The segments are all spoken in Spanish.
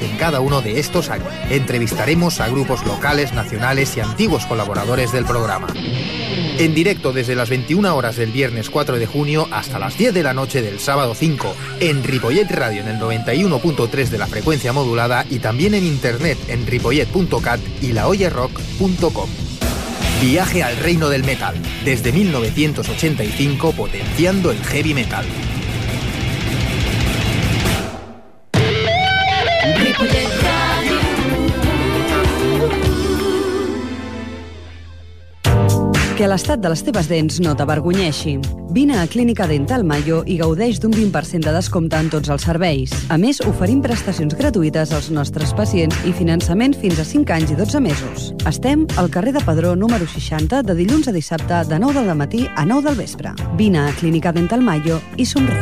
en cada uno de estos años. Entrevistaremos a grupos locales, nacionales y antiguos colaboradores del programa. En directo desde las 21 horas del viernes 4 de junio hasta las 10 de la noche del sábado 5 en Ripollet Radio en el 91.3 de la frecuencia modulada y también en internet en ripollet.cat y laoyerrock.com. Viaje al reino del metal, desde 1985 potenciando el heavy metal. Que l'estat de les teves dents no t'avergonyeixi. Vine a Clínica Dental Mayo i gaudeix d'un 20% de descompte en tots els serveis. A més, oferim prestacions gratuïtes als nostres pacients i finançament fins a 5 anys i 12 mesos. Estem al carrer de Padró número 60 de dilluns a dissabte de 9 del matí a 9 del vespre. Vine a Clínica Dental Mayo i somriu.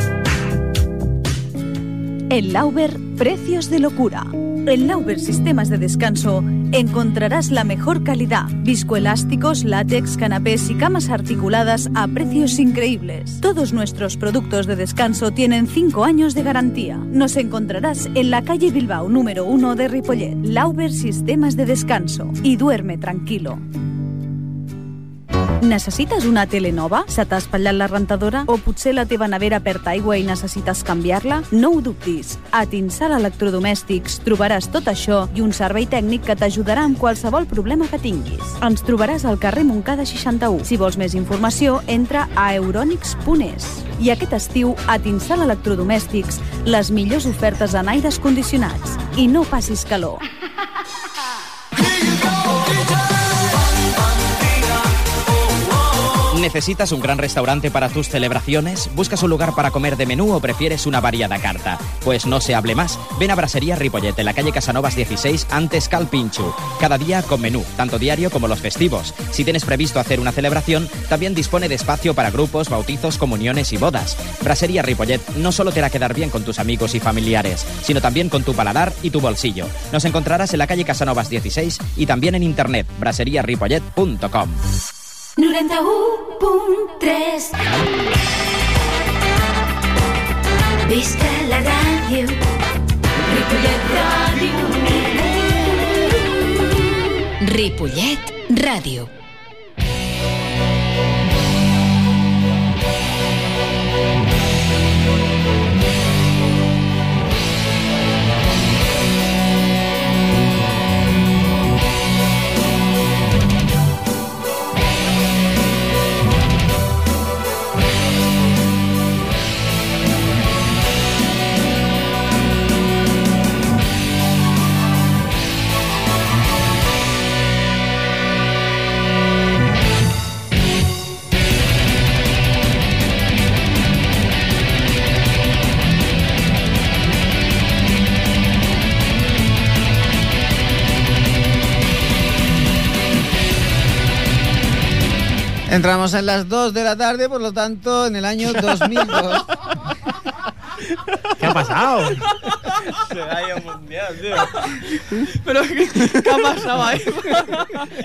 En Lauber, precios de locura. En Lauber Sistemas de Descanso encontrarás la mejor calidad, viscoelásticos, látex, canapés y camas articuladas a precios increíbles. Todos nuestros productos de descanso tienen 5 años de garantía. Nos encontrarás en la calle Bilbao número 1 de Ripollet, Lauber Sistemas de Descanso y duerme tranquilo. Necessites una tele nova? Se t'ha espatllat la rentadora? O potser la teva nevera perd aigua i necessites canviar-la? No ho dubtis. A Tinsal Electrodomèstics trobaràs tot això i un servei tècnic que t'ajudarà amb qualsevol problema que tinguis. Ens trobaràs al carrer Montcada 61. Si vols més informació, entra a euronics.es. I aquest estiu, a Tinsal Electrodomèstics, les millors ofertes en aires condicionats. I no passis calor. ¿Necesitas un gran restaurante para tus celebraciones? ¿Buscas un lugar para comer de menú o prefieres una variada carta? Pues no se hable más. Ven a Brasería Ripollet en la calle Casanovas 16 antes Calpinchu. Cada día con menú, tanto diario como los festivos. Si tienes previsto hacer una celebración, también dispone de espacio para grupos, bautizos, comuniones y bodas. Brasería Ripollet no solo te hará quedar bien con tus amigos y familiares, sino también con tu paladar y tu bolsillo. Nos encontrarás en la calle Casanovas 16 y también en internet braseriaripollet.com. 91.3 Visca la ràdio. Ripollet Ràdio. Ripollet Ràdio Entramos en las 2 de la tarde, por lo tanto, en el año 2002. ¿Qué ha pasado? Se ha ido mundial, tío. Pero, ¿qué, qué ha pasado ahí?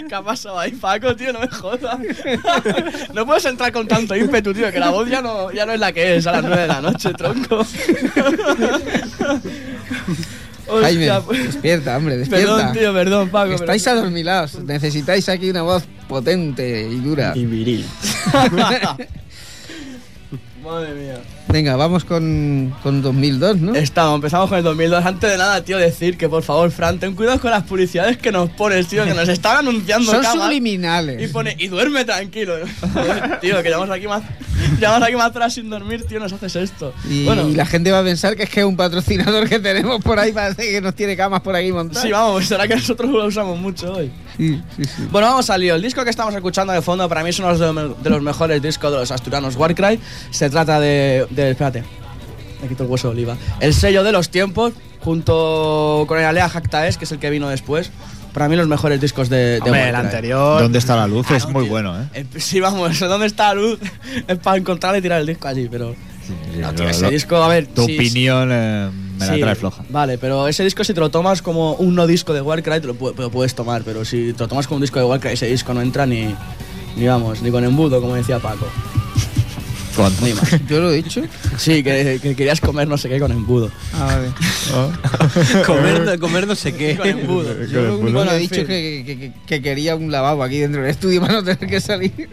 ¿Qué ha pasado ahí, Paco, tío? No me jodas. No puedes entrar con tanto ímpetu, tío, que la voz ya no, ya no es la que es a las 9 de la noche, tronco. Jaime, pues- despierta, hombre, despierta. Perdón, tío, perdón, Paco. pero- Estáis adormilados. Necesitáis aquí una voz potente y dura. Y viril. Madre mía. Venga, vamos con, con 2002, ¿no? Estamos, empezamos con el 2002. Antes de nada, tío, decir que por favor, Fran, ten cuidado con las publicidades que nos pones, tío, que nos están anunciando Son camas. subliminales. Y pone, y duerme tranquilo. Tío, que llevamos aquí más. Llevamos aquí más atrás sin dormir, tío, nos haces esto. Y, bueno, y la gente va a pensar que es que es un patrocinador que tenemos por ahí, parece que nos tiene camas por aquí montadas. sí, vamos, será que nosotros lo usamos mucho hoy. Sí, sí, sí. Bueno, vamos al lío. El disco que estamos escuchando de fondo para mí es uno de los, de los mejores discos de los asturianos Warcry. Se trata de, de- Espérate, me quito el hueso de oliva. El sello de los tiempos, junto con el Alea Jactaes, que es el que vino después. Para mí los mejores discos de, de Hombre, el anterior. ¿Dónde está la luz? Ah, es no, muy tío. bueno, ¿eh? Eh, Sí, vamos, ¿dónde está la luz? es para encontrarle y tirar el disco allí, pero... Sí, No, tío, lo- ese lo- disco, a ver... Tu sí, opinión eh, me la trae floja. Vale, pero ese disco si te lo tomas como un no disco de Warcry te lo, pu- lo puedes tomar, pero si te lo tomas como un disco de Warcry ese disco no entra ni, ni vamos, ni con embudo, como decía Paco. Más. Yo lo he dicho. Sí, que, que querías comer no sé qué con embudo. Ah, vale. comer, comer no sé qué. Con embudo. Yo lo único Bueno, que he dicho es que, que- que- que quería un lavabo aquí dentro del estudio para no tener que salir.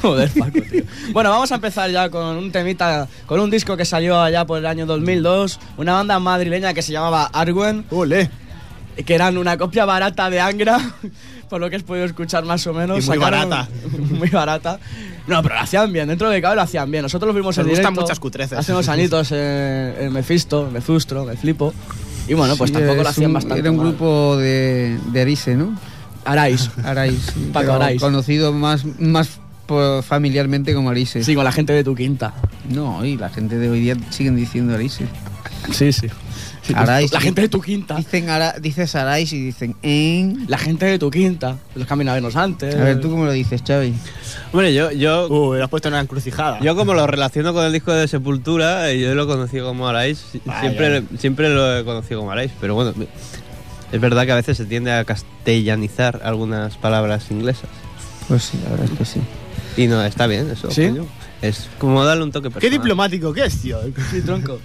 Joder, Paco, tío. Bueno, vamos a empezar ya con un temita, con un disco que salió allá por el año 2002, una banda madrileña que se llamaba Arwen, Ole. que eran una copia barata de Angra, por lo que has podido escuchar más o menos. Y muy Sacaron- barata. muy barata. No, pero lo hacían bien, dentro de cabe lo hacían bien. Nosotros los vimos Nos en gustan directo muchas cutreces. Hace unos añitos en, en Mefisto, en Mezustro, me flipo. Y bueno, pues Sí, tampoco lo hacían un- bastante Era un mal. grupo de, de Arise, ¿no? Arais. Arais. sí, Paco Arais. Conocido más, más familiarmente como Arise. Sí, con la gente de tu quinta. No, y la gente de hoy día siguen diciendo Arise. Sí, sí. Arais. La gente de tu quinta. Dicen ara, dices Arais y dicen en. La gente de tu quinta. Los caminavenos antes. A ver, ¿tú cómo lo dices, Xavi? Hombre, yo, yo, Uh, me has puesto en una encrucijada. Yo como lo relaciono con el disco de Sepultura, eh, yo lo conocí como Arais, Vaya. siempre, siempre lo he conocido como Arais, pero bueno, es verdad que a veces se tiende a castellanizar algunas palabras inglesas. Pues sí, la verdad es que sí. Y no, está bien eso. ¿Sí? coño. Es como darle un toque Qué personal. diplomático que es, tío. Sí, tronco.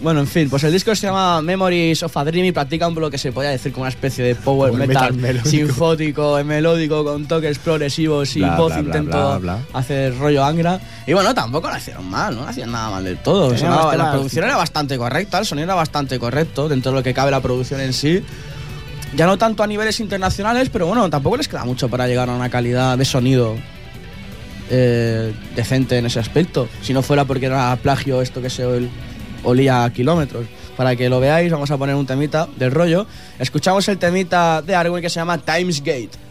Bueno, en fin, pues el disco se llama Memories of a Dream y practica un lo que se podría decir como una especie de power, metal, metal melódico. sinfótico, melódico, con toques progresivos y Bla, voz bla, bla, intento bla, bla. hacer rollo Angra. Y bueno, tampoco lo hicieron mal, no lo hacían nada mal del todo. Tenía Sonaba- unos la producción era bastante correcta, el sonido era bastante correcto dentro de lo que cabe la producción en sí. Ya no tanto a niveles internacionales, pero bueno, tampoco les queda mucho para llegar a una calidad de sonido eh, decente en ese aspecto. Si no fuera porque era plagio esto que se olía a kilómetros. Para que lo veáis, vamos a poner un temita del rollo. Escuchamos el temita de Arwen que se llama Times Gate.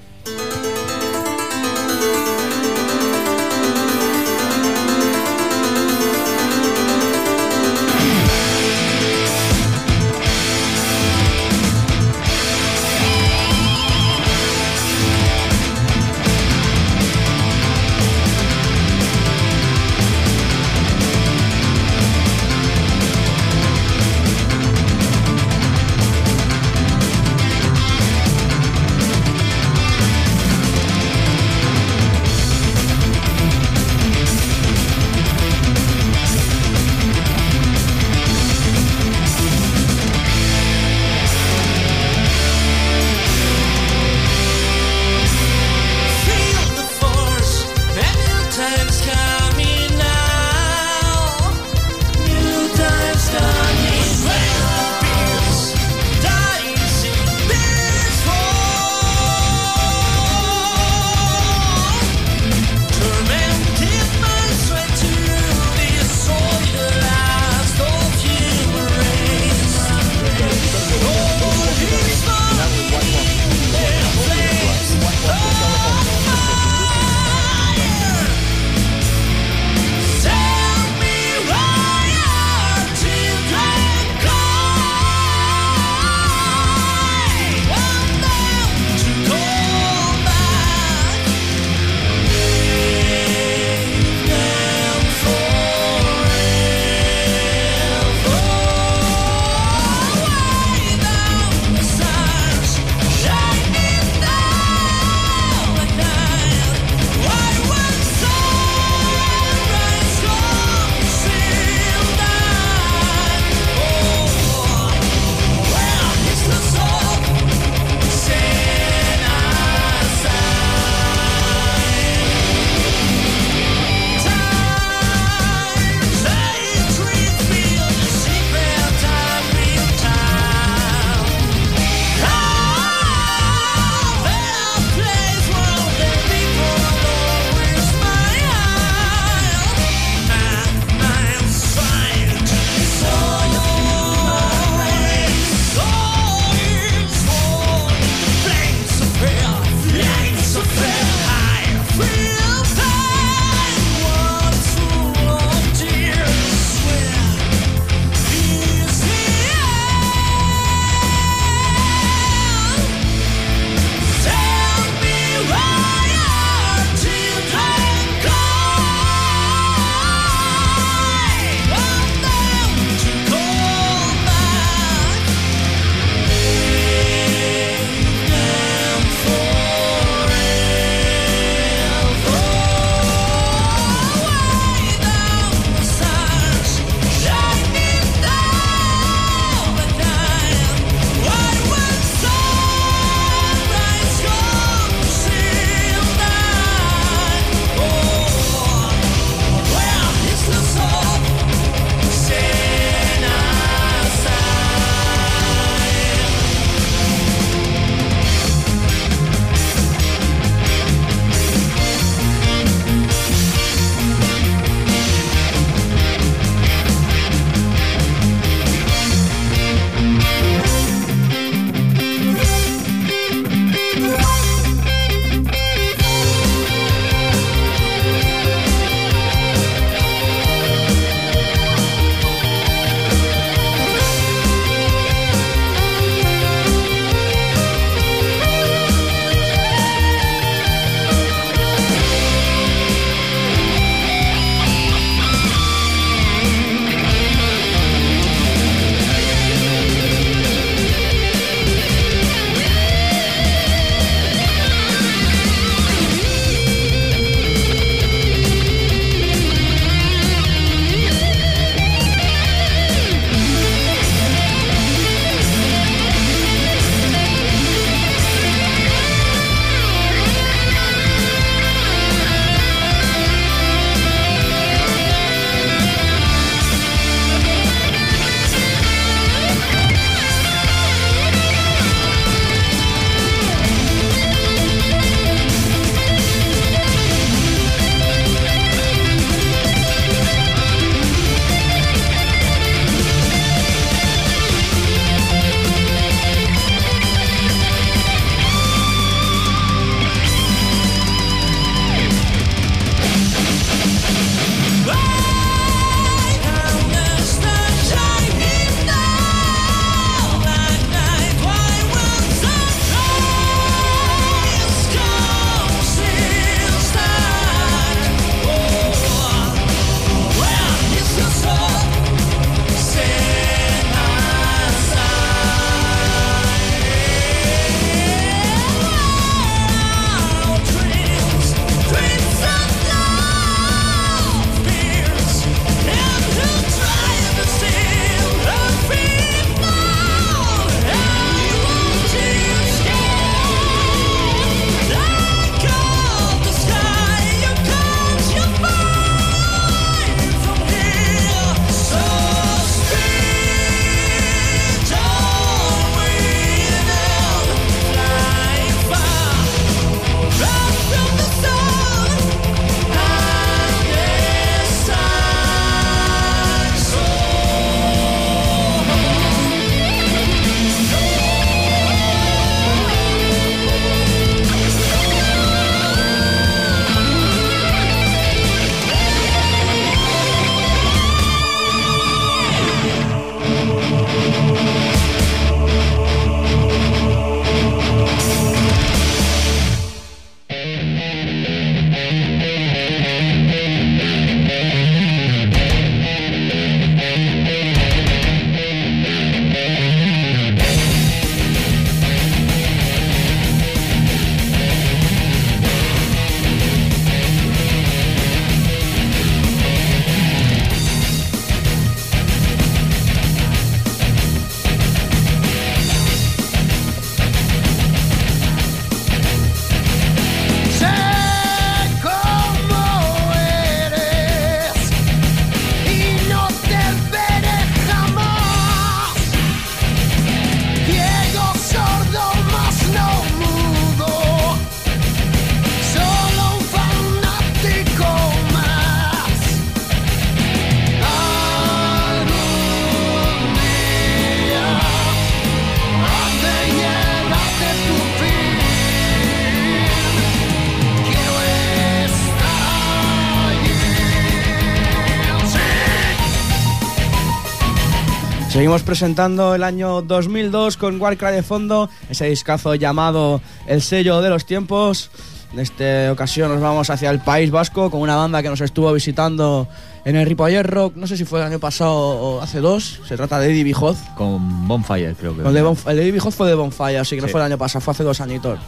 Seguimos presentando el año 2002 con Warcry de fondo, ese discazo llamado El sello de los tiempos. En esta ocasión nos vamos hacia el País Vasco con una banda que nos estuvo visitando en el Ripollet Rock, no sé si fue el año pasado o hace dos. Se trata de Eddie Bijoz. Con Bonfire, creo que. El de, Bonf- el de Eddie Bijoz fue de Bonfire, así que no Sí. fue el año pasado, fue hace dos añitos.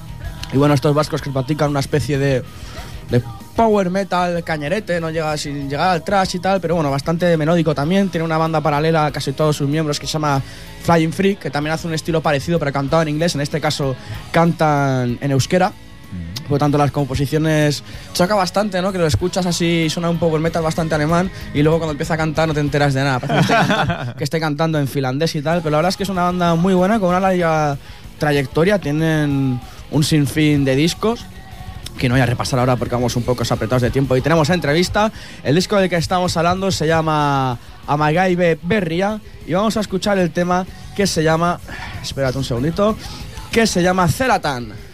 Y bueno, estos vascos que practican una especie de, de power metal cañerete, no llega sin llegar al trash y tal, pero bueno, bastante melódico también. Tiene una banda paralela a casi todos sus miembros que se llama Flying Free, que también hace un estilo parecido, pero cantado en inglés. En este caso cantan en euskera. Por lo tanto, las composiciones choca bastante, ¿no? Que lo escuchas así, suena un power metal bastante alemán y luego cuando empieza a cantar no te enteras de nada. Parece que esté, cantando, que esté cantando en finlandés y tal, pero la verdad es que es una banda muy buena, con una larga trayectoria. Tienen un sinfín de discos que no voy a repasar ahora porque vamos un poco apretados de tiempo y tenemos entrevista. El disco del que estamos hablando se llama Amagaibe Berria y vamos a escuchar el tema que se llama, espérate un segundito, que se llama Celatan.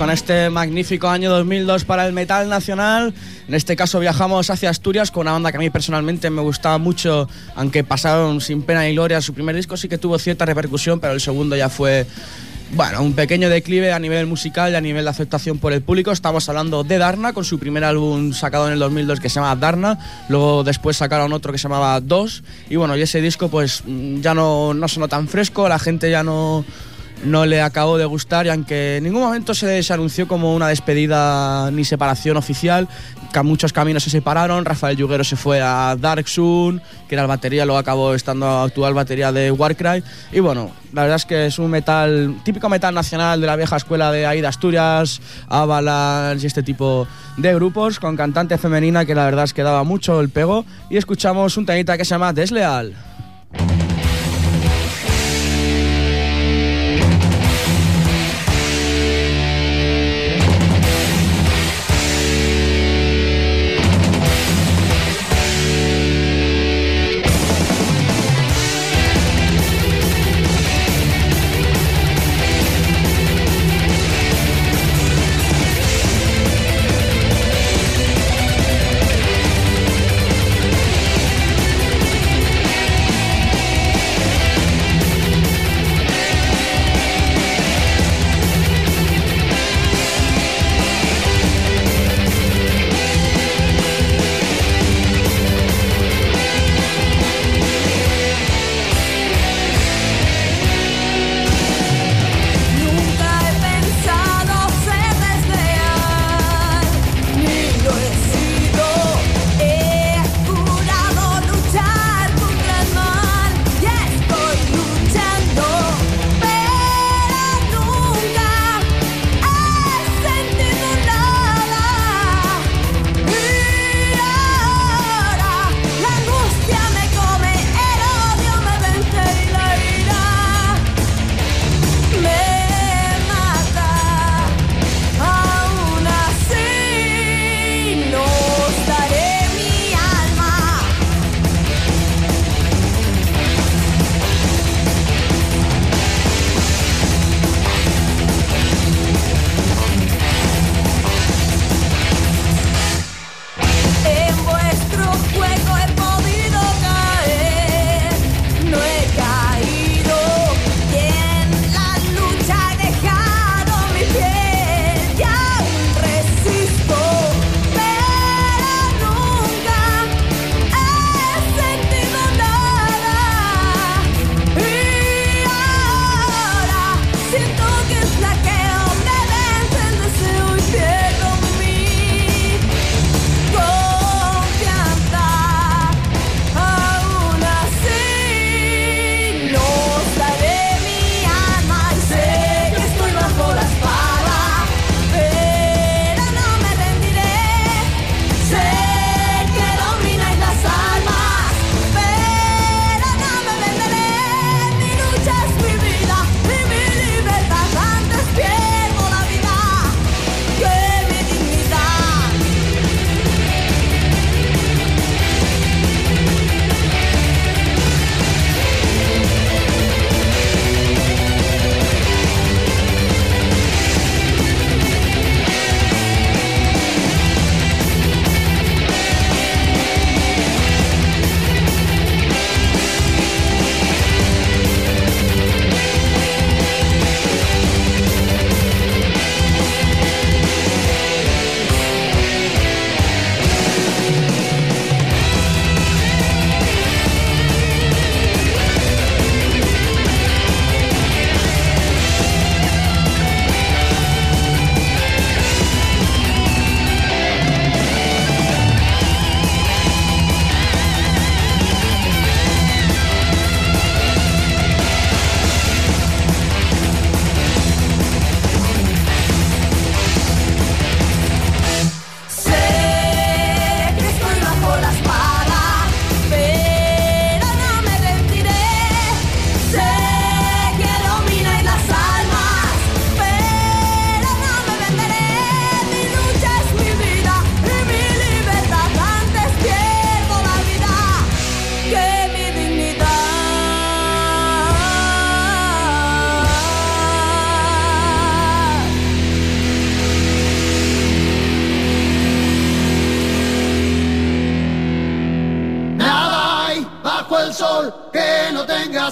Con este magnífico año 2002 para el metal nacional. En este caso viajamos hacia Asturias con una banda que a mí personalmente me gustaba mucho, aunque pasaron sin pena ni gloria. Su primer disco sí que tuvo cierta repercusión, pero el segundo ya fue bueno, un pequeño declive a nivel musical y a nivel de aceptación por el público. Estamos hablando de Darna con su primer álbum sacado en el 2002 que se llama Darna. Luego después sacaron otro que se llamaba Dos. Y bueno, y ese disco pues mm, ya no, no sonó tan fresco, la gente ya no, no le acabó de gustar y aunque en ningún momento se, anunció como una despedida ni separación oficial, que muchos caminos se separaron, Rafael Yuguero se fue a Dark Sun, que era el batería, luego acabó estando actual batería de Warcry y bueno, la verdad es que es un metal, típico metal nacional de la vieja escuela de de Asturias, Avalanche y este tipo de grupos con cantante femenina que la verdad es que daba mucho el pego y escuchamos un temita que se llama Desleal.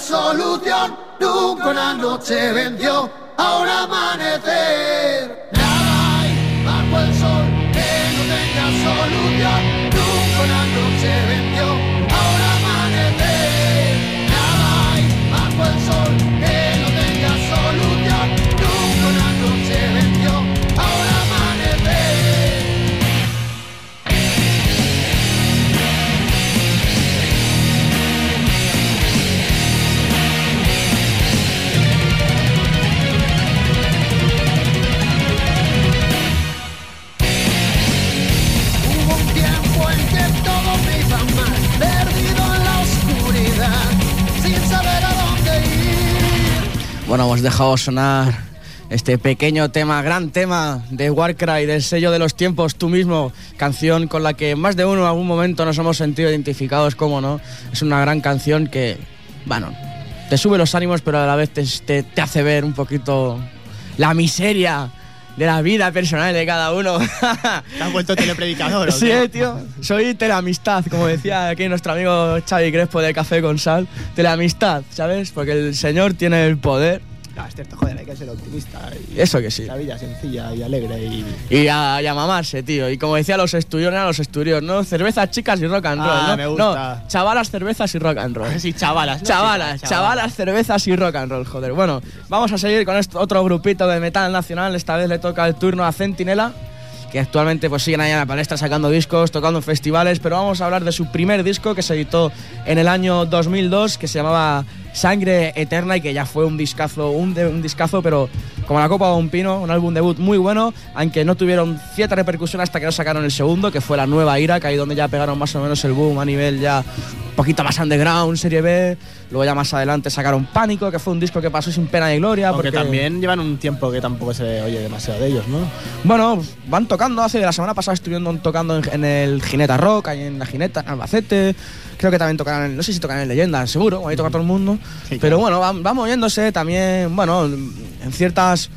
Solución. Nunca una noche venció a un amanecer. Bueno, hemos dejado sonar este pequeño tema, gran tema de Warcry, del sello de los tiempos, tú mismo, canción con la que más de uno en algún momento nos hemos sentido identificados, como no. Es una gran canción que, bueno, te sube los ánimos, pero a la vez te, te- te hace ver un poquito la miseria de la vida personal de cada uno. ¿Te has vuelto telepredicador? Sí, eh, tío. Soy teleamistad, como decía aquí nuestro amigo Xavi Crespo de Café con Sal. Teleamistad, ¿sabes? Porque el señor tiene el poder. No, es cierto, joder, hay que ser optimista. Y Eso que sí. La vida sencilla y alegre y... Y a, y a mamarse, tío. Y como decía los estudios, eran los estudios, ¿no? Cervezas, chicas y rock and roll, Ah, ¿no? me gusta. No, chavalas, cervezas y rock and roll. Sí, chavalas. ¿no? Chavalas, chavalas, cervezas y rock and roll, joder. Bueno, vamos a seguir con otro grupito de metal nacional. Esta vez le toca el turno a Centinela, que actualmente pues siguen ahí en la palestra sacando discos, tocando en festivales, pero vamos a hablar de su primer disco que se editó en el año 2002, que se llamaba Sangre Eterna y que ya fue un discazo, un, de- un discazo, pero como la copa de un pino, un álbum debut muy bueno, aunque no tuvieron cierta repercusión hasta que no sacaron el segundo, que fue la nueva Ira, que ahí donde ya pegaron más o menos el boom a nivel ya un poquito más underground, serie B. Luego ya más adelante sacaron Pánico, que fue un disco que pasó sin pena ni gloria. Aunque porque también llevan un tiempo que tampoco se oye demasiado de ellos, ¿no? Bueno, van tocando, hace la semana pasada estuvieron tocando en, en el Gineta Rock, ahí en la Gineta, en Albacete. Creo que también tocarán, no sé si tocan en Leyenda, seguro, ahí toca todo el mundo. Sí, Pero claro. bueno, van, van moviéndose también, bueno, en ciertas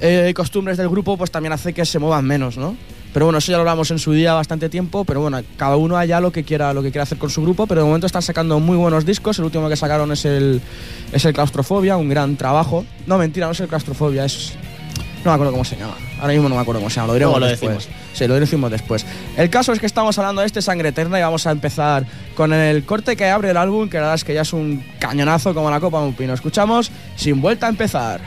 eh, costumbres del grupo, pues también hace que se muevan menos, ¿no? Pero bueno, eso ya lo hablamos en su día bastante tiempo, pero bueno, cada uno allá lo que quiera, lo que quiera hacer con su grupo, pero de momento están sacando muy buenos discos. El último que sacaron es el, es el Claustrofobia, un gran trabajo. No, mentira, no es el Claustrofobia, es no me acuerdo cómo se llama. Ahora mismo no me acuerdo cómo se llama. Lo diremos lo después. decimos. Sí, lo decimos después. El caso es que estamos hablando de este Sangre Eterna y vamos a empezar con el corte que abre el álbum, que la verdad es que ya es un cañonazo como la copa de un pino. Escuchamos Sin Vuelta a Empezar.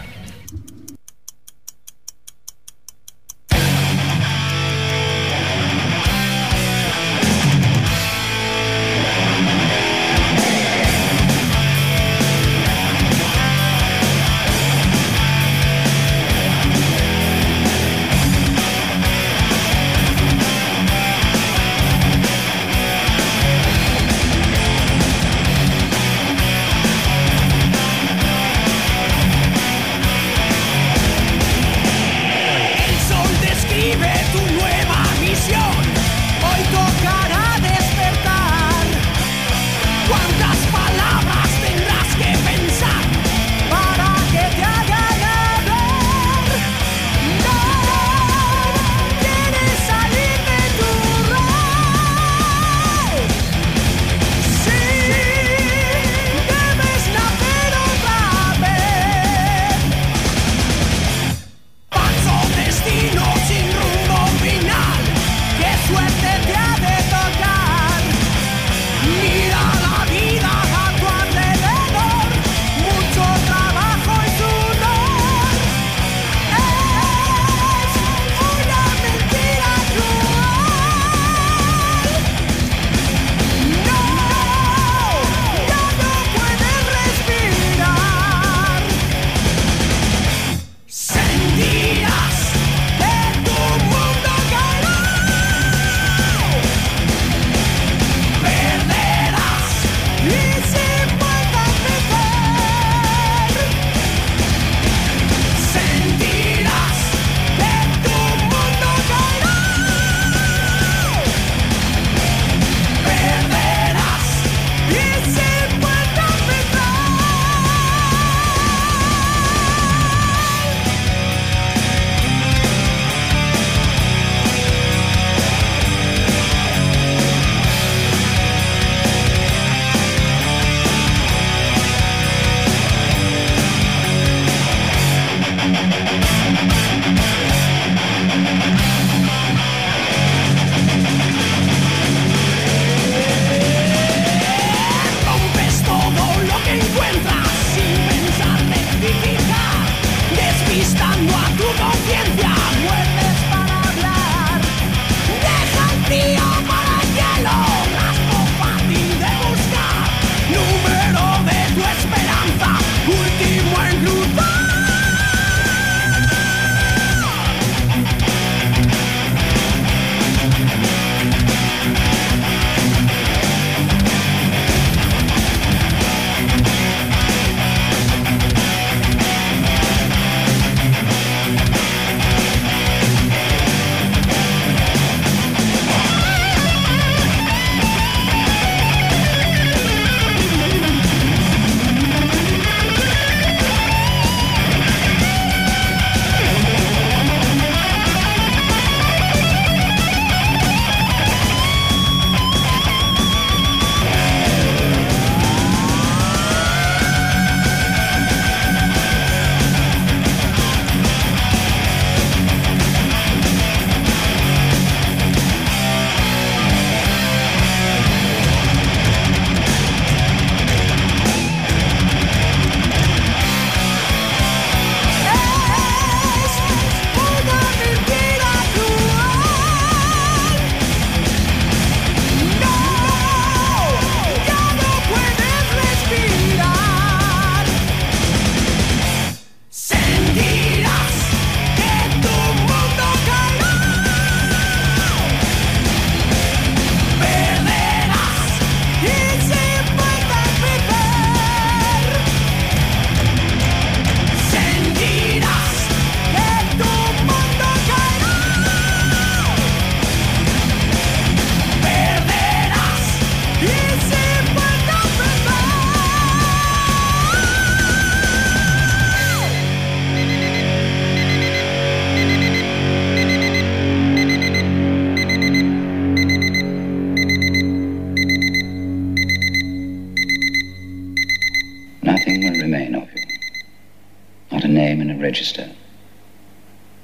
Register.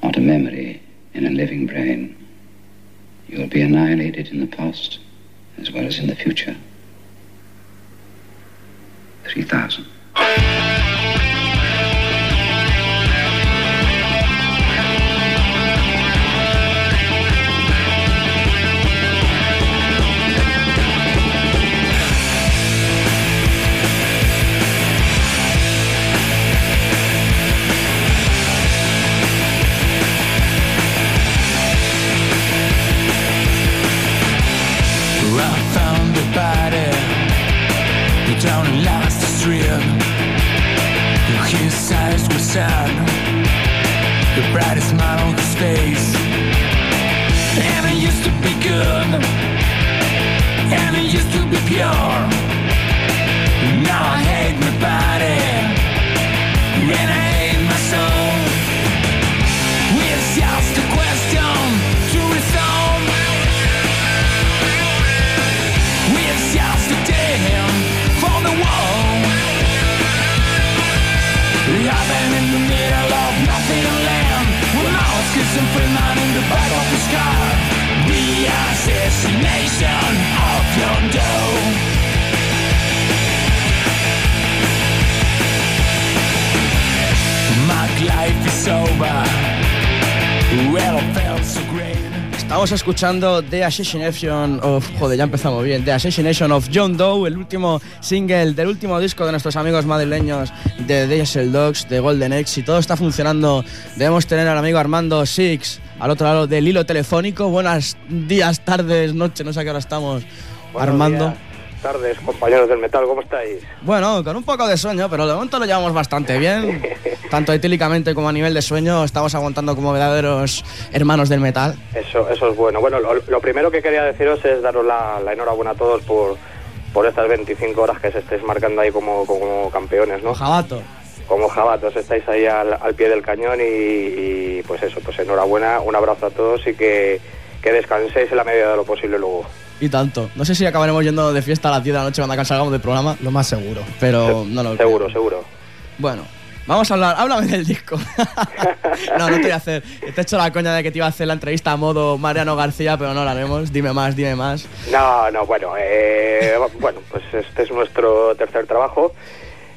Not a memory in a living brain. You will be annihilated in the past as well as in the future. 3000. Estamos escuchando The Assassination of. Joder, ya empezamos bien. The Assassination of John Doe, el último single del último disco de nuestros amigos madrileños de Diesel Dogs, de Golden X. Si todo está funcionando, debemos tener al amigo Armando Six al otro lado del hilo telefónico. Buenos días, tardes, noches, no sé a qué hora estamos. Armando. días, tardes, compañeros del metal, ¿cómo estáis? Bueno, con un poco de sueño, pero de momento lo llevamos bastante bien. Tanto etílicamente como a nivel de sueño, estamos aguantando como verdaderos hermanos del metal. Eso, eso es bueno. Bueno, lo, lo primero que quería deciros es daros la, la enhorabuena a todos por, por estas 25 horas que se estáis marcando ahí como, como campeones, ¿no? Jabato. Como jabatos, estáis ahí al, al pie del cañón y, y, pues eso, pues enhorabuena, un abrazo a todos y que, que descanséis en la medida de lo posible luego. Y tanto. No sé si acabaremos yendo de fiesta a las 10 de la noche cuando salgamos del programa. Lo más seguro. Pero no lo creo. Seguro, seguro. Bueno, vamos a hablar. Háblame del disco. no, no te voy a hacer. Te he hecho la coña de que te iba a hacer la entrevista a modo Mariano García, pero no la haremos. Dime más, dime más. No, no, bueno, eh, bueno, pues este es nuestro tercer trabajo.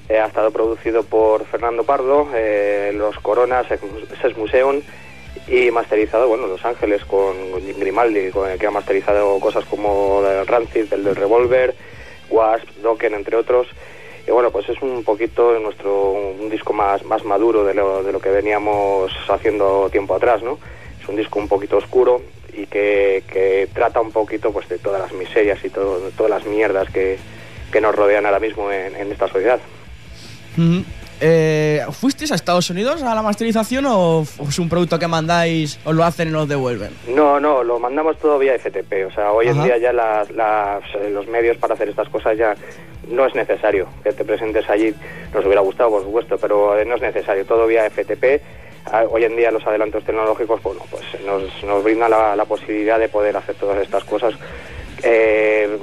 Eh, ha estado producido por Fernando Pardo, eh, Los Coronas, Ses Museum y masterizado, bueno, en Los Ángeles con Grimaldi, con el que ha masterizado cosas como el Rancid, el del Revolver, Wasp, Dokken, entre otros. Y bueno, pues es un poquito nuestro un disco más, más maduro de lo, de lo que veníamos haciendo tiempo atrás, ¿no? Es un disco un poquito oscuro y que, trata un poquito pues de todas las miserias y todo, todas las mierdas que, que nos rodean ahora mismo en, esta sociedad. Ujú. Eh, ¿Fuisteis a Estados Unidos a la masterización o es un producto que mandáis, os lo hacen y nos devuelven? No, no, lo mandamos todo vía FTP. O sea, hoy en Ajá. día ya las, las, los medios para hacer estas cosas ya no es necesario que te presentes allí. Nos hubiera gustado, por supuesto, pero eh, no es necesario. Todo vía FTP. Ah, Hoy en día los adelantos tecnológicos, bueno, pues nos, nos brindan la, la posibilidad de poder hacer todas estas cosas eh,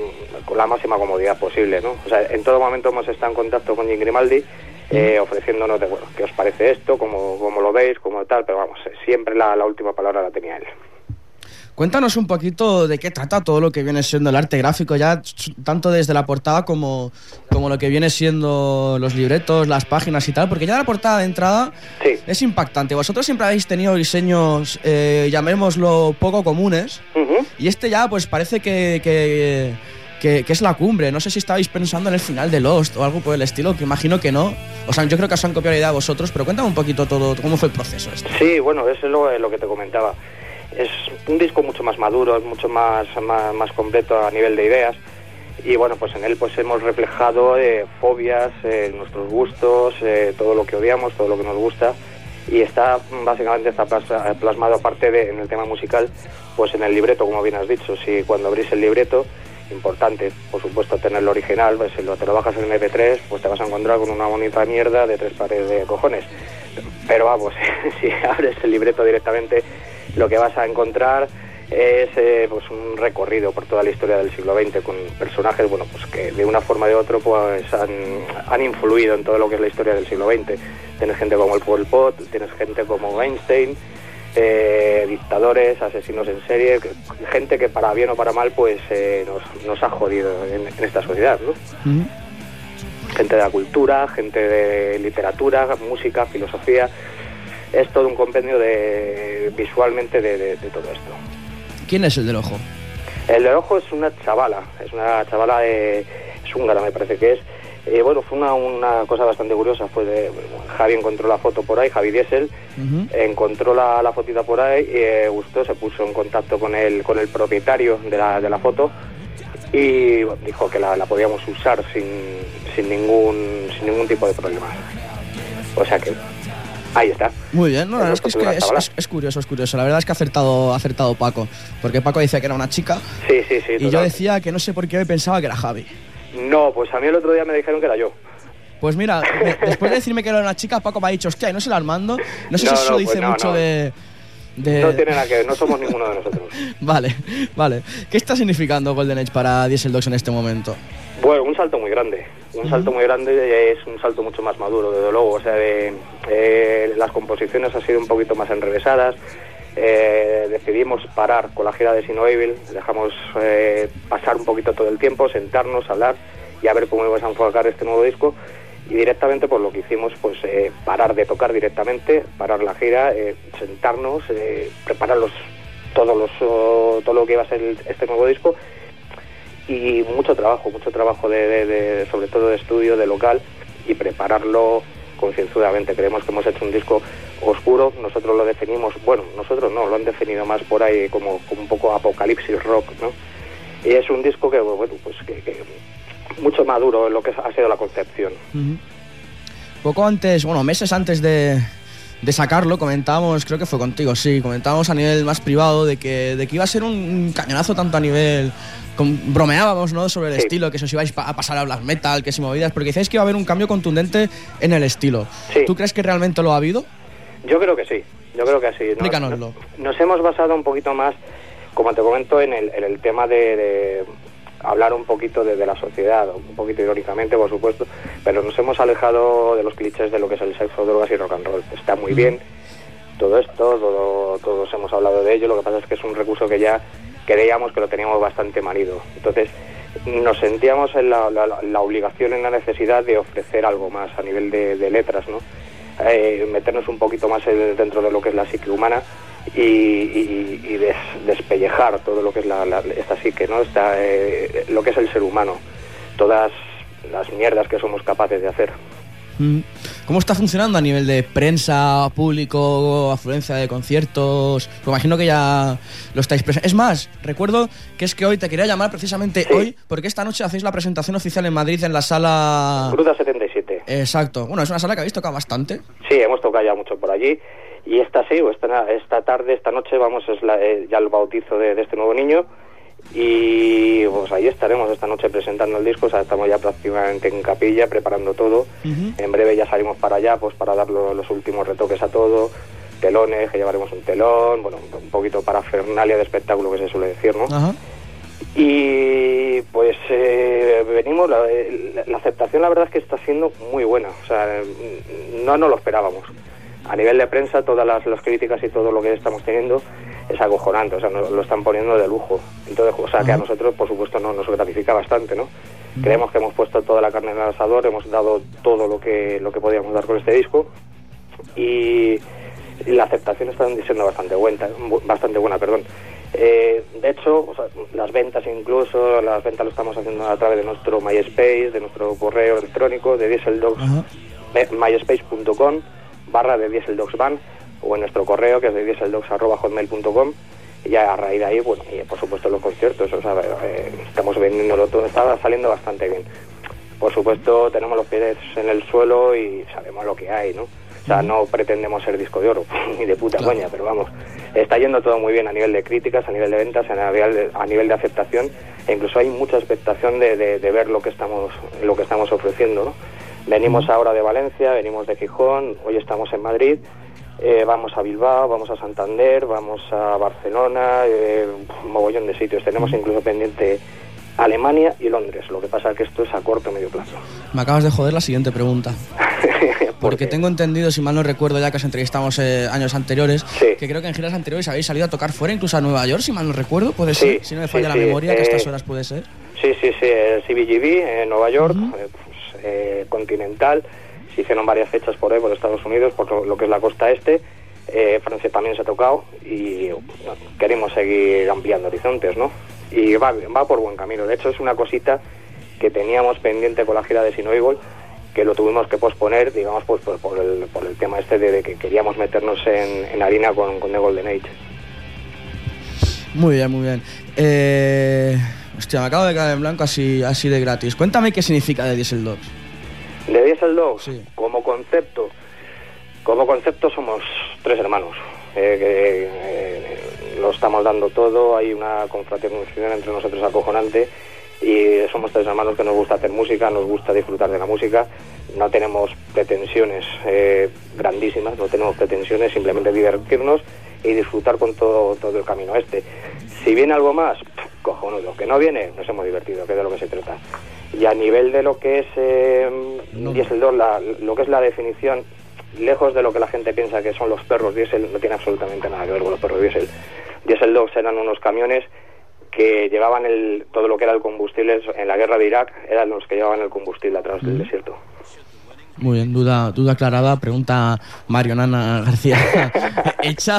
con la máxima comodidad posible, ¿no? O sea, en todo momento hemos estado en contacto con Jim Grimaldi eh, ofreciéndonos de, bueno, ¿qué os parece esto? ¿Cómo, cómo lo veis? ¿Cómo tal? Pero vamos, eh, siempre la, la última palabra la tenía él. Cuéntanos un poquito de qué trata todo lo que viene siendo el arte gráfico, ya tanto desde la portada como, como lo que viene siendo los libretos, las páginas y tal, porque ya la portada de entrada es impactante. Vosotros siempre habéis tenido diseños, eh, llamémoslo, poco comunes, y este ya pues parece que, que, que- que es la cumbre. No sé si estabais pensando en el final de Lost o algo por el estilo, que imagino que no. O sea, yo creo que os han copiado la idea vosotros, pero cuéntame un poquito todo, cómo fue el proceso este. Sí, bueno, eso es lo, lo que te comentaba. Es un disco mucho más maduro, es mucho más, más, más completo a nivel de ideas. Y bueno, pues en él pues hemos reflejado eh, fobias, eh, nuestros gustos, eh, todo lo que odiamos, todo lo que nos gusta. Y está, básicamente, está plas- plasmado aparte de, en el tema musical, pues en el libreto, como bien has dicho. Si cuando abrís el libreto, importante, por supuesto, tenerlo original, pues si lo, te lo bajas en MP3, pues te vas a encontrar con una bonita mierda de tres pares de cojones. Pero vamos, si abres el libreto directamente, lo que vas a encontrar es eh, pues un recorrido por toda la historia del siglo XX con personajes bueno pues que de una forma de otra pues han, han influido en todo lo que es la historia del siglo XX tienes gente como el Pol Pot tienes gente como Einstein eh, dictadores asesinos en serie gente que para bien o para mal pues eh, nos, nos ha jodido en, en esta sociedad ¿no? gente de la cultura, gente de literatura, música, filosofía. Es todo un compendio de visualmente de, de- de todo esto. ¿Quién es el del ojo? El de ojo es una chavala, es una chavala de, es húngara me parece que es. Eh, bueno, fue una, una cosa bastante curiosa, fue de, Javi encontró la foto por ahí, Javi Diesel, encontró la, la fotita por ahí y eh, gustó, se puso en contacto con el, con el propietario de la, de la foto y bueno, dijo que la, la podíamos usar sin, sin, ningún, sin ningún tipo de problema. O sea que ahí está. Muy bien, no, la verdad es que, es, que es curioso, es curioso. La verdad es que ha acertado, ha acertado Paco. Porque Paco decía que era una chica Sí, sí, sí. y yo decía que no sé por qué hoy pensaba que era Javi. No, pues a mí el otro día me dijeron que era yo. Pues mira, me- después de decirme que era una chica, Paco me ha dicho, hostia, ¿y no se la Armando? No sé No, si eso no, dice pues mucho de- No tiene nada que ver, no somos ninguno de nosotros. Vale, vale. ¿Qué está significando Golden Age para Diesel Dogs en este momento? Bueno, un salto muy grande. Un salto muy grande es un salto mucho más maduro, desde luego. O sea, de- eh, las composiciones han sido un poquito más enrevesadas. Eh, decidimos parar con la gira de Sino Evil. Dejamos eh, pasar un poquito todo el tiempo, sentarnos, hablar y a ver cómo íbamos a enfocar este nuevo disco. Y directamente, pues lo que hicimos, pues parar de tocar directamente, parar la gira, sentarnos, preparar los, todos los, todo lo que iba a ser este nuevo disco y mucho trabajo, mucho trabajo de- de- sobre todo de estudio, de local y prepararlo concienzudamente. Creemos que hemos hecho un disco oscuro, nosotros lo definimos, bueno, nosotros no, lo han definido más por ahí como, un poco apocalipsis rock, ¿no? Y es un disco que, bueno, pues que, que mucho maduro en lo que ha sido la concepción. Poco antes, bueno, meses antes de, de sacarlo, comentábamos, creo que fue contigo, sí, comentábamos a nivel más privado de que, de que iba a ser un cañonazo tanto a nivel... con- bromeábamos, ¿no? Sobre el Sí. estilo, que si os ibais pa- a pasar a black metal, que si movidas, porque decíais que iba a haber un cambio contundente en el estilo. ¿Tú crees que realmente lo ha habido? Yo creo que sí, yo creo que sí. Nos- Explícanoslo. Nos hemos basado un poquito más, como te comento, en el, en el tema de, de hablar un poquito de, de la sociedad, un poquito irónicamente, por supuesto, pero nos hemos alejado de los clichés de lo que es el sexo, drogas y rock and roll. Está muy bien todo esto, todo- todos hemos hablado de ello, lo que pasa es que es un recurso que ya creíamos que lo teníamos bastante manido. Entonces, nos sentíamos en la, la- la obligación, en la necesidad de ofrecer algo más a nivel de, de letras, ¿no? Eh, meternos un poquito más en- dentro de lo que es la psique humana y, y- y des- despellejar todo lo que es la, la- esta psique, ¿no? Esta, eh, lo que es el ser humano, todas las mierdas que somos capaces de hacer. Mm. ¿Cómo está funcionando a nivel de prensa, público, afluencia de conciertos? Me imagino que ya lo estáis presentando. Es más, recuerdo que es que hoy te quería llamar precisamente hoy porque esta noche hacéis la presentación oficial en Madrid en la sala... Gruta 77. Exacto. Bueno, es una sala que habéis tocado bastante. Sí, hemos tocado ya mucho por allí. Y esta sí, o esta, esta tarde, esta noche, vamos, es la- eh, ya el bautizo de, de este nuevo niño. Y pues ahí estaremos esta noche presentando el disco. O sea, estamos ya prácticamente en capilla, preparando todo. En breve ya salimos para allá, pues para dar lo- los últimos retoques a todo. Telones, que llevaremos un telón, bueno, un poquito para fernalia de espectáculo que se suele decir, ¿no? Ajá. Y pues eh, venimos, la, la- la aceptación la verdad es que está siendo muy buena, o sea, no nos lo esperábamos. A nivel de prensa, todas las, las críticas y todo lo que estamos teniendo es acojonante, o sea, nos lo están poniendo de lujo. Entonces, o sea, que a nosotros, por supuesto, no, nos gratifica bastante, ¿no? Creemos que hemos puesto toda la carne en el asador, hemos dado todo lo que, lo que podíamos dar con este disco y y la aceptación está siendo bastante buena, bu- bastante buena, perdón. Eh, de hecho, o sea, las ventas incluso, las ventas lo estamos haciendo a través de nuestro MySpace, de nuestro correo electrónico, de dieseldogs, eh, myspace.com barra de dieseldogsban o en nuestro correo que es de dieseldogs.hotmail.com y ya a raíz de ahí, bueno, y por supuesto los conciertos, o sea, eh, estamos vendiéndolo todo, está saliendo bastante bien. Por supuesto tenemos los pies en el suelo y sabemos lo que hay, ¿no? O sea, no pretendemos ser disco de oro, ni de puta coña, pero vamos, está yendo todo muy bien a nivel de críticas, a nivel de ventas, a nivel de, a nivel de aceptación, e incluso hay mucha expectación de, de- de ver lo que estamos, lo que estamos ofreciendo, ¿no? Venimos ahora de Valencia, venimos de Gijón, hoy estamos en Madrid Eh, vamos a Bilbao, vamos a Santander, vamos a Barcelona, eh, un mogollón de sitios. Tenemos incluso pendiente Alemania y Londres. Lo que pasa es que esto es a corto o medio plazo. Me acabas de joder la siguiente pregunta. Porque tengo entendido, si mal no recuerdo, ya que os entrevistamos eh, años anteriores, que creo que en giras anteriores habéis salido a tocar fuera, incluso a Nueva York, si mal no recuerdo, puede Sí, ser. Si no me falla sí, la memoria, que a estas horas puede ser. Sí, sí, sí, el CBGB en Nueva York, eh, Continental, se hicieron varias fechas por ahí, por Estados Unidos, por lo, que es la costa este, eh, Francia también se ha tocado y queremos seguir ampliando horizontes, ¿no? Y va, por buen camino, de hecho es una cosita que teníamos pendiente con la gira de Sinoibol, que lo tuvimos que posponer, digamos, pues por, el, por el tema este de, que queríamos meternos en, en harina con, con The Golden Age. Muy bien, muy bien. Eh, hostia, me acabo de quedar en blanco así, así de gratis. Cuéntame qué significa de Diesel Dogs. De Diesel Dogs, como concepto, como concepto somos tres hermanos. eh, que eh, lo estamos dando todo, hay una confraternización entre nosotros acojonante y somos tres hermanos que nos gusta hacer música, nos gusta disfrutar de la música, no tenemos pretensiones eh, grandísimas, no tenemos pretensiones, simplemente divertirnos y disfrutar con todo, todo el camino este. Si viene algo más, pff, cojonudo, que no viene, nos hemos divertido, que es de lo que se trata. Y a nivel de lo que es eh, Diesel 2, la- lo que es la definición, lejos de lo que la gente piensa que son los perros diésel, no tiene absolutamente nada que ver con los perros diésel. Diesel Dogs eran unos camiones que llevaban el, todo lo que era el combustible en la guerra de Irak, eran los que llevaban el combustible a través del desierto. Muy bien, duda, duda aclarada. Pregunta Marionana García. Hecha.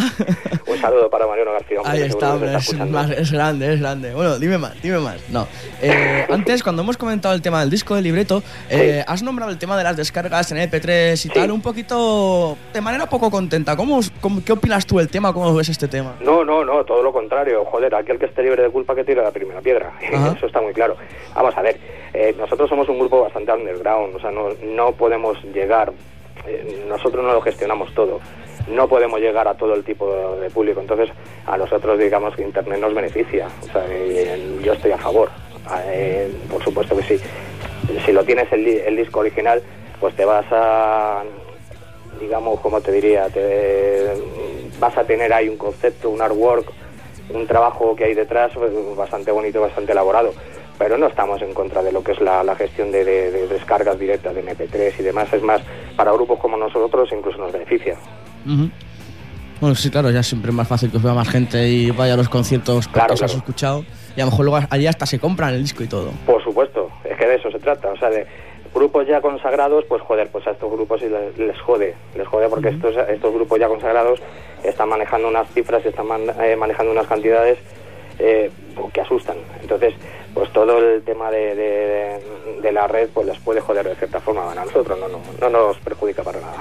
Un saludo para Mariano García. hombre, Ahí está, hombre, es, más- es grande, es grande. Bueno, dime más, dime más. No. Eh, antes, cuando hemos comentado el tema del disco, del libreto, eh, has nombrado el tema de las descargas en MP3 y tal, un poquito, de manera poco contenta. ¿Cómo, cómo- ¿Qué opinas tú del tema? ¿Cómo ves este tema? No, no, no, todo lo contrario. Joder, aquel que esté libre de culpa que tire la primera piedra. Ajá. Eso está muy claro. Vamos a ver, eh, nosotros somos un grupo bastante underground, o sea, no, podemos llegar, eh, nosotros no lo gestionamos todo. No podemos llegar a todo el tipo de, público, entonces a nosotros digamos que Internet nos beneficia. O sea, eh, yo estoy a favor, por supuesto que sí. Si lo tienes el, el disco original, pues te vas a, digamos, como te diría, te, vas a tener ahí un concepto, un artwork, un trabajo que hay detrás pues, bastante bonito, bastante elaborado. Pero no estamos en contra de lo que es la, la gestión de, de- de descargas directas de MP3 y demás. Es más, para grupos como nosotros incluso nos beneficia. Bueno, sí, claro, ya siempre es más fácil que os vea más gente y vaya a los conciertos Claro, que os has claro. escuchado. Y a lo mejor luego allí hasta se compran el disco y todo. Por supuesto, es que de eso se trata. O sea, de grupos ya consagrados, pues joder, pues a estos grupos sí les, les jode. Les jode porque estos, estos grupos ya consagrados están manejando unas cifras, están man- eh, manejando unas cantidades eh, que asustan. Entonces, pues todo el tema de, de- la red pues les puede joder de cierta forma. A nosotros no, no, no nos perjudica para nada.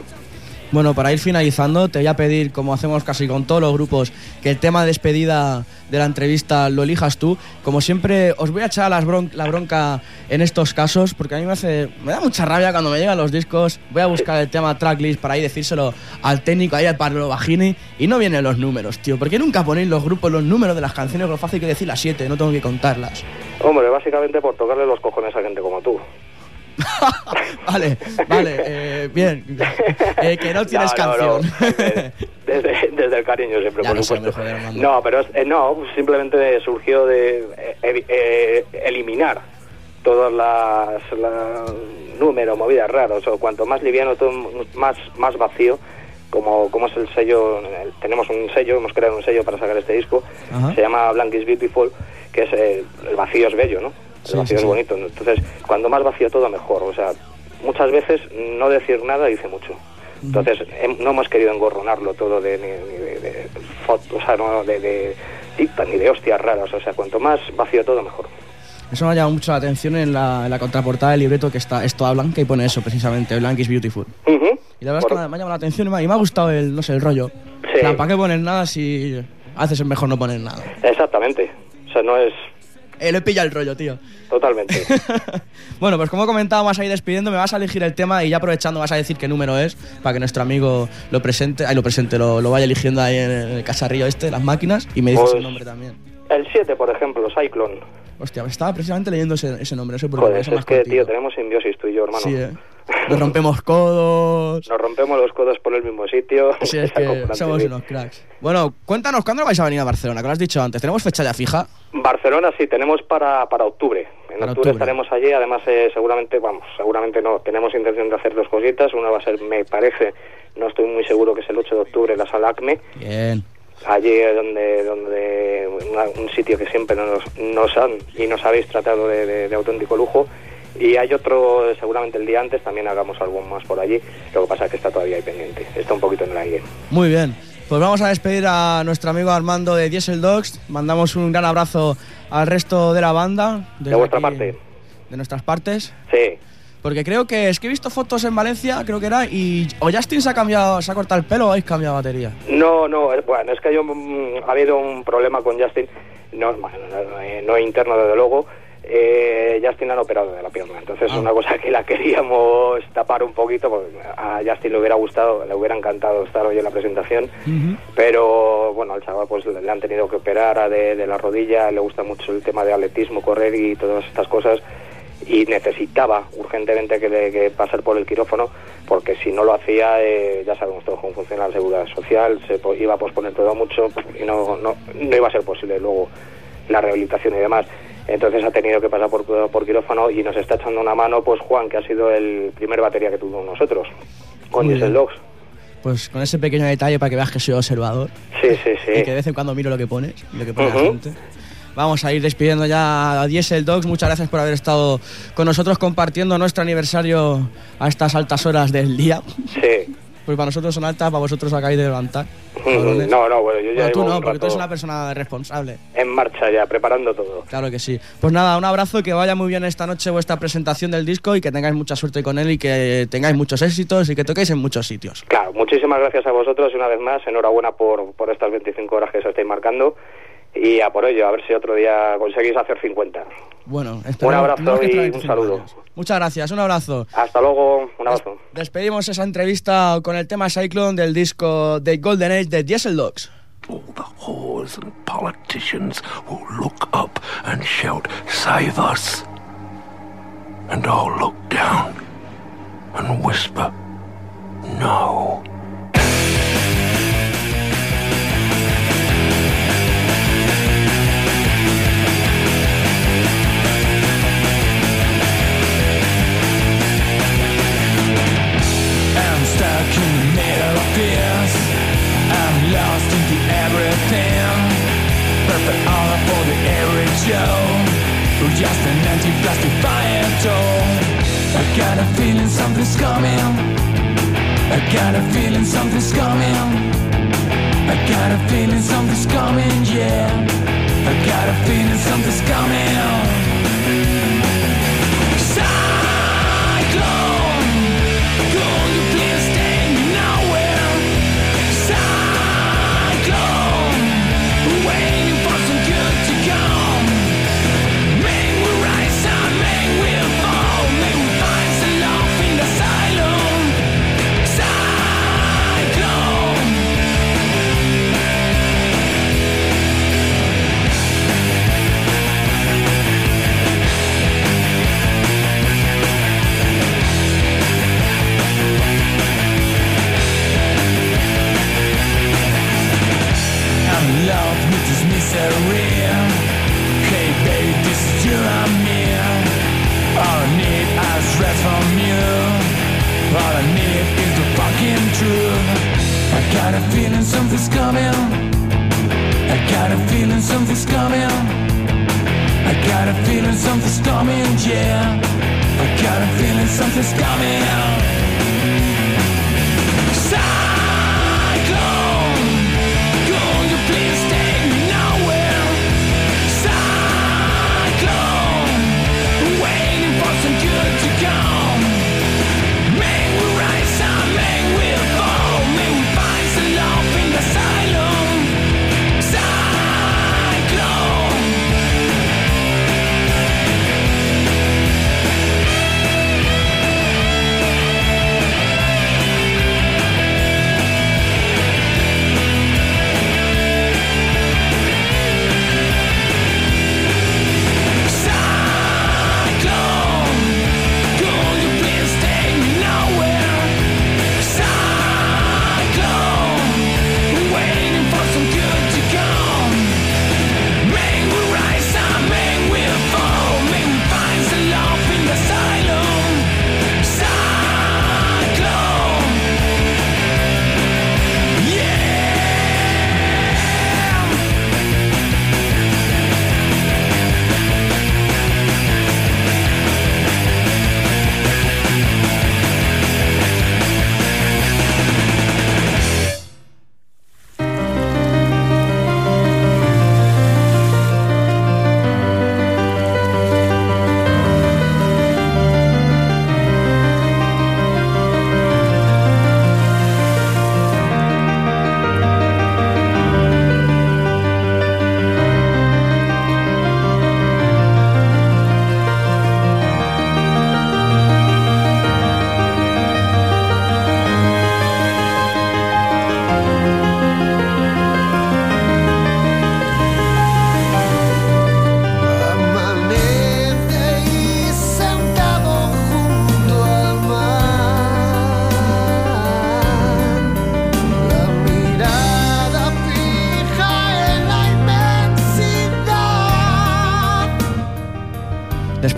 Bueno, para ir finalizando, te voy a pedir, como hacemos casi con todos los grupos, que el tema de despedida de la entrevista lo elijas tú. Como siempre, os voy a echar las la bronca en estos casos, porque a mí me hace. Me da mucha rabia cuando me llegan los discos. Voy a buscar el tema tracklist para ahí decírselo al técnico, ahí al Pablo Bajini, y no vienen los números, tío. ¿Por qué nunca ponéis los grupos, los números de las canciones? Lo fácil que decir las siete, no tengo que contarlas. Hombre, básicamente por tocarle los cojones a gente como tú. Vale, vale, eh, bien. Eh, que no tienes No, no, no. canción. Desde, desde el cariño siempre, Ya por supuesto. joder, no, pero es- eh, no, simplemente surgió de eh, eh, eliminar todas las, las números, movidas raras, o cuanto más liviano, todo más, más vacío, como, como es el sello, el- tenemos un sello, hemos creado un sello para sacar este disco, Ajá. se llama Blank is Beautiful, que es eh, el vacío es bello, ¿no? El Sí, vacío sí, es sí. bonito, entonces cuando más vacío todo mejor, o sea, muchas veces no decir nada dice mucho. Entonces, hem- no hemos querido engorronarlo todo de, ni, ni de, de fotos, o sea, no de, de ni de hostias raras. O sea, cuanto más vacío todo, mejor. Eso me ha llamado mucho la atención en la, en la contraportada del libreto que está esto a blanca y pone eso precisamente, Blank is beautiful. Y la verdad es que me ha llamado la atención y me ha, y me ha gustado el, no sé, el rollo. En plan, ¿Para qué poner nada si haces es mejor no poner nada? Exactamente. O sea, no es Eh, le pilla el rollo, tío. totalmente. Bueno, pues como comentaba, vas a ir despidiendo, me vas a elegir el tema y ya aprovechando vas a decir qué número es para que nuestro amigo lo presente, ahí lo presente, lo, lo vaya eligiendo ahí en el cacharrillo este, las máquinas, y me dices Pues- el nombre también. El 7, por ejemplo, Cyclone. Hostia, estaba precisamente leyendo ese, ese nombre, no sé por qué. Joder, es que, tío, tenemos simbiosis tú y yo, hermano. Sí, eh. Nos rompemos codos. Nos rompemos los codos por el mismo sitio. Sí, es que somos unos cracks. Bueno, cuéntanos, ¿cuándo vais a venir a Barcelona? Que lo has dicho antes. ¿Tenemos fecha ya fija? Barcelona sí, tenemos para, para octubre. En Para octubre, octubre. estaremos allí, además eh, seguramente, vamos, seguramente no, tenemos intención de hacer dos cositas. Una va a ser, me parece, no estoy muy seguro que es el 8 de octubre, la sala ACME. Bien. Allí donde, donde una- un sitio que siempre nos, nos han y nos habéis tratado de, de- de auténtico lujo. Y hay otro, eh, seguramente el día antes, también hagamos algo más por allí. Lo que pasa es que está todavía ahí pendiente, está un poquito en el aire. Muy bien. Pues vamos a despedir a nuestro amigo Armando de Diesel Dogs. Mandamos un gran abrazo al resto de la banda. De vuestra aquí, parte. De nuestras partes. Sí. Porque creo que es que he visto fotos en Valencia, creo que era, y o Justin se ha cambiado, se ha cortado el pelo o habéis cambiado batería. No, no, es- bueno, es que yo, mm, ha habido un problema con Justin, no, bueno, no, eh, no interno desde luego, eh, Justin la han operado de la pierna, entonces es una cosa que la queríamos tapar un poquito, porque a Justin le hubiera gustado, le hubiera encantado estar hoy en la presentación, pero bueno, al chaval pues le han tenido que operar a de, de la rodilla, le gusta mucho el tema de atletismo, correr y todas estas cosas. Y necesitaba urgentemente que, le- que pasar por el quirófano porque si no lo hacía eh, ya sabemos todos cómo funciona la seguridad social se po- iba a posponer todo mucho y no, no, no iba a ser posible luego la rehabilitación y demás entonces ha tenido que pasar por, por quirófano y nos está echando una mano pues Juan que ha sido el primer batería que tuvimos nosotros con Diesel. Dogs Pues con ese pequeño detalle para que veas que soy observador. sí sí sí Y que de vez en cuando miro lo que pones lo que pone la Ujú. gente. Vamos a ir despidiendo ya a Diesel Dogs. Muchas gracias por haber estado con nosotros compartiendo nuestro aniversario a estas altas horas del día. sí Pues para nosotros son altas, para vosotros acabáis de levantar. cabrones. no no bueno yo ya Bueno, tú no, porque tú eres una persona responsable. en marcha ya preparando todo Claro que sí. Pues nada, un abrazo, que vaya muy bien esta noche vuestra presentación del disco y que tengáis mucha suerte con él y que tengáis muchos éxitos y que toquéis en muchos sitios. Claro, muchísimas gracias a vosotros y una vez más, enhorabuena por, por estas 25 horas que se estáis marcando y a por ello, a ver si otro día conseguís hacer 50. Bueno, Un abrazo y un 25 saludo. años. Muchas gracias, un abrazo. Hasta luego, un abrazo. Despedimos esa entrevista con el tema Cyclone del disco The Golden Age de Diesel Dogs. whores and politicians who look up and shout, Save us! And all look down and whisper, No. I'm lost everything. Perfect for the Joe. Just an empty plastic fire tool. I got a feeling something's coming. I got a feeling something's coming. I got a feeling something's coming, yeah. I got a feeling something's coming.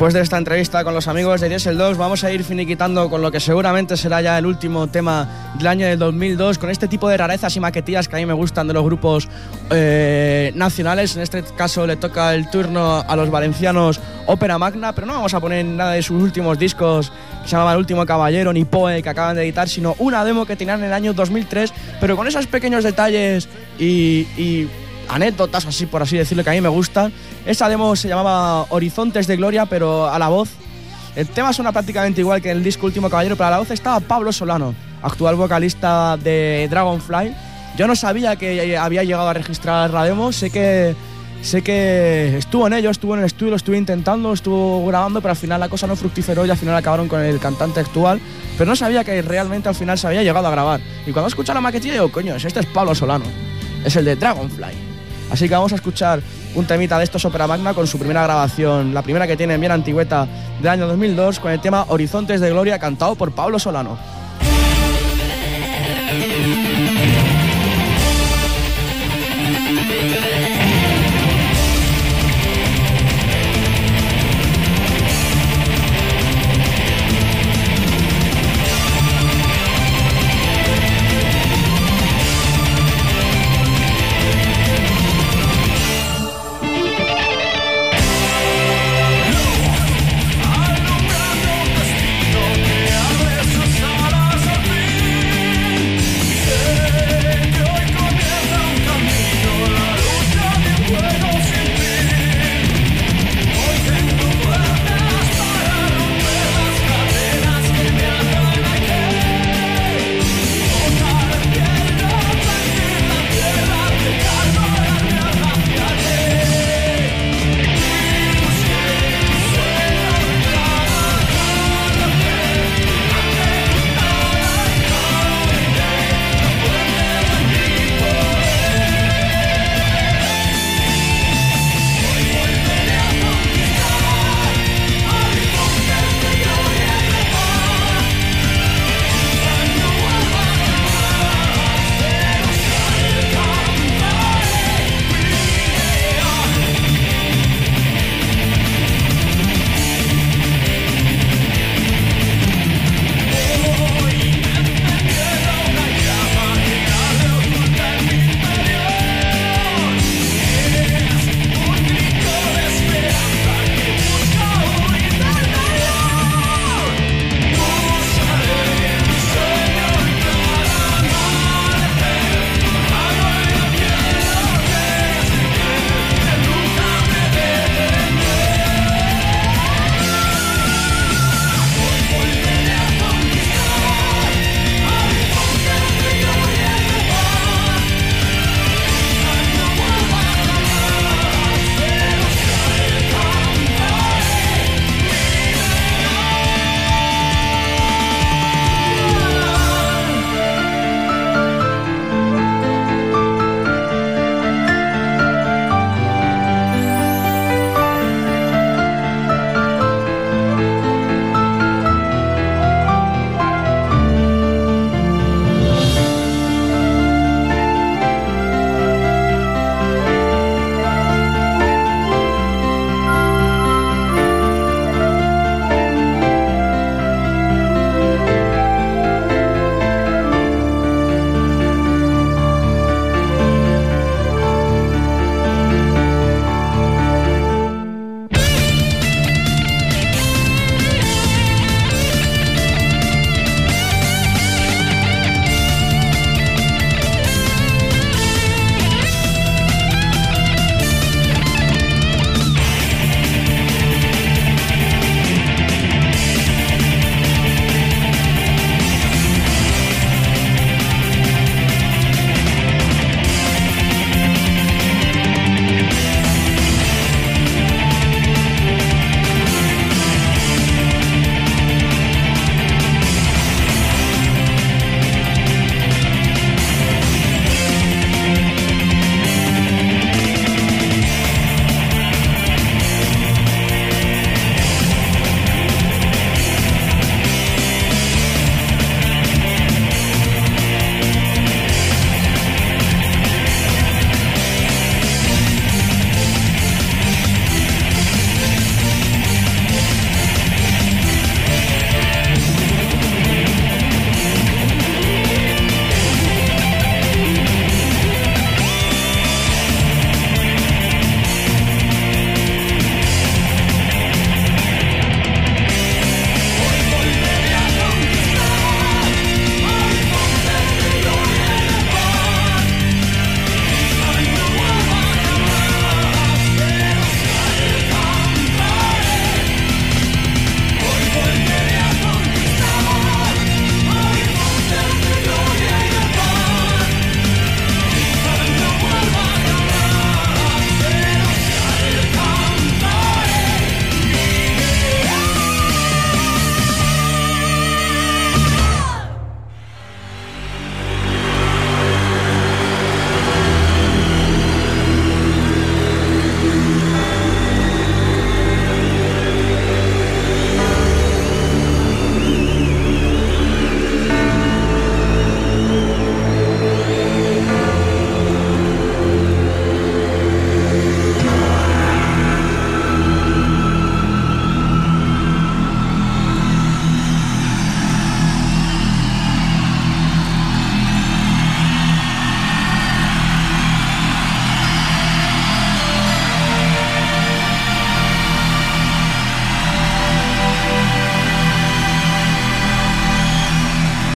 Después de esta entrevista con los amigos de Diesel 2, vamos a ir finiquitando con lo que seguramente será ya el último tema del año del 2002, con este tipo de rarezas y maquetillas que a mí me gustan de los grupos eh, nacionales. En este caso le toca el turno a los valencianos Ópera Magna, pero no vamos a poner nada de sus últimos discos que se llamaban El Último Caballero ni Poe que acaban de editar, sino una demo que tenían en el año 2003, pero con esos pequeños detalles y, y anécdotas, así por así decirlo, que a mí me gustan. Esa demo se llamaba Horizontes de Gloria, pero a la voz. El tema suena prácticamente igual que el disco Último Caballero, pero a la voz estaba Pablo Solano, actual vocalista de Dragonfly. Yo no sabía que había llegado a registrar la demo, sé que sé que estuvo en ello, estuvo en el estudio, lo estuve intentando, estuvo grabando, pero al final la cosa no fructiferó y al final acabaron con el cantante actual. Pero no sabía que realmente al final se había llegado a grabar. Y cuando escuché la maquetilla digo, coño, este es Pablo Solano, es el de Dragonfly. Así que vamos a escuchar un temita de estos Opera Magna con su primera grabación, la primera que tienen bien antigüeta del año 2002, con el tema Horizontes de Gloria, cantado por Pablo Solano.